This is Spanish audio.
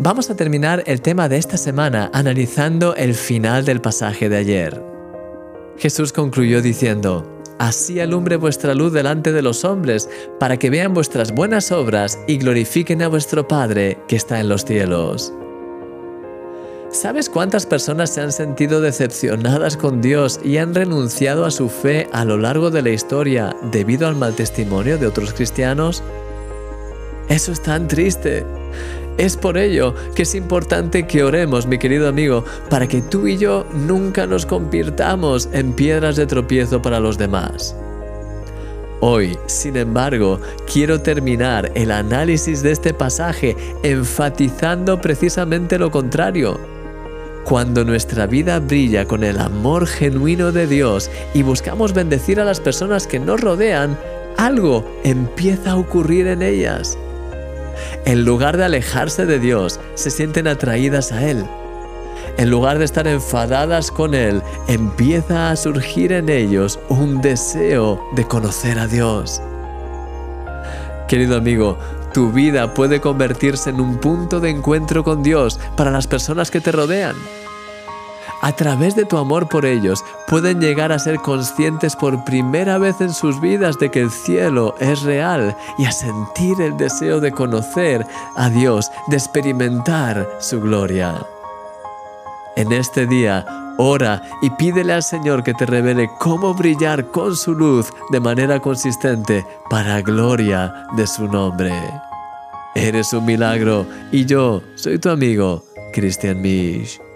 Vamos a terminar el tema de esta semana analizando el final del pasaje de ayer. Jesús concluyó diciendo, Así alumbre vuestra luz delante de los hombres, para que vean vuestras buenas obras y glorifiquen a vuestro Padre que está en los cielos. ¿Sabes cuántas personas se han sentido decepcionadas con Dios y han renunciado a su fe a lo largo de la historia debido al mal testimonio de otros cristianos? Eso es tan triste. Es por ello que es importante que oremos, mi querido amigo, para que tú y yo nunca nos convirtamos en piedras de tropiezo para los demás. Hoy, sin embargo, quiero terminar el análisis de este pasaje enfatizando precisamente lo contrario. Cuando nuestra vida brilla con el amor genuino de Dios y buscamos bendecir a las personas que nos rodean, algo empieza a ocurrir en ellas. En lugar de alejarse de Dios, se sienten atraídas a Él. En lugar de estar enfadadas con Él, empieza a surgir en ellos un deseo de conocer a Dios. Querido amigo, tu vida puede convertirse en un punto de encuentro con Dios para las personas que te rodean. A través de tu amor por ellos, pueden llegar a ser conscientes por primera vez en sus vidas de que el cielo es real y a sentir el deseo de conocer a Dios, de experimentar su gloria. En este día, ora y pídele al Señor que te revele cómo brillar con su luz de manera consistente para gloria de su nombre. Eres un milagro y yo soy tu amigo, Christian Misch.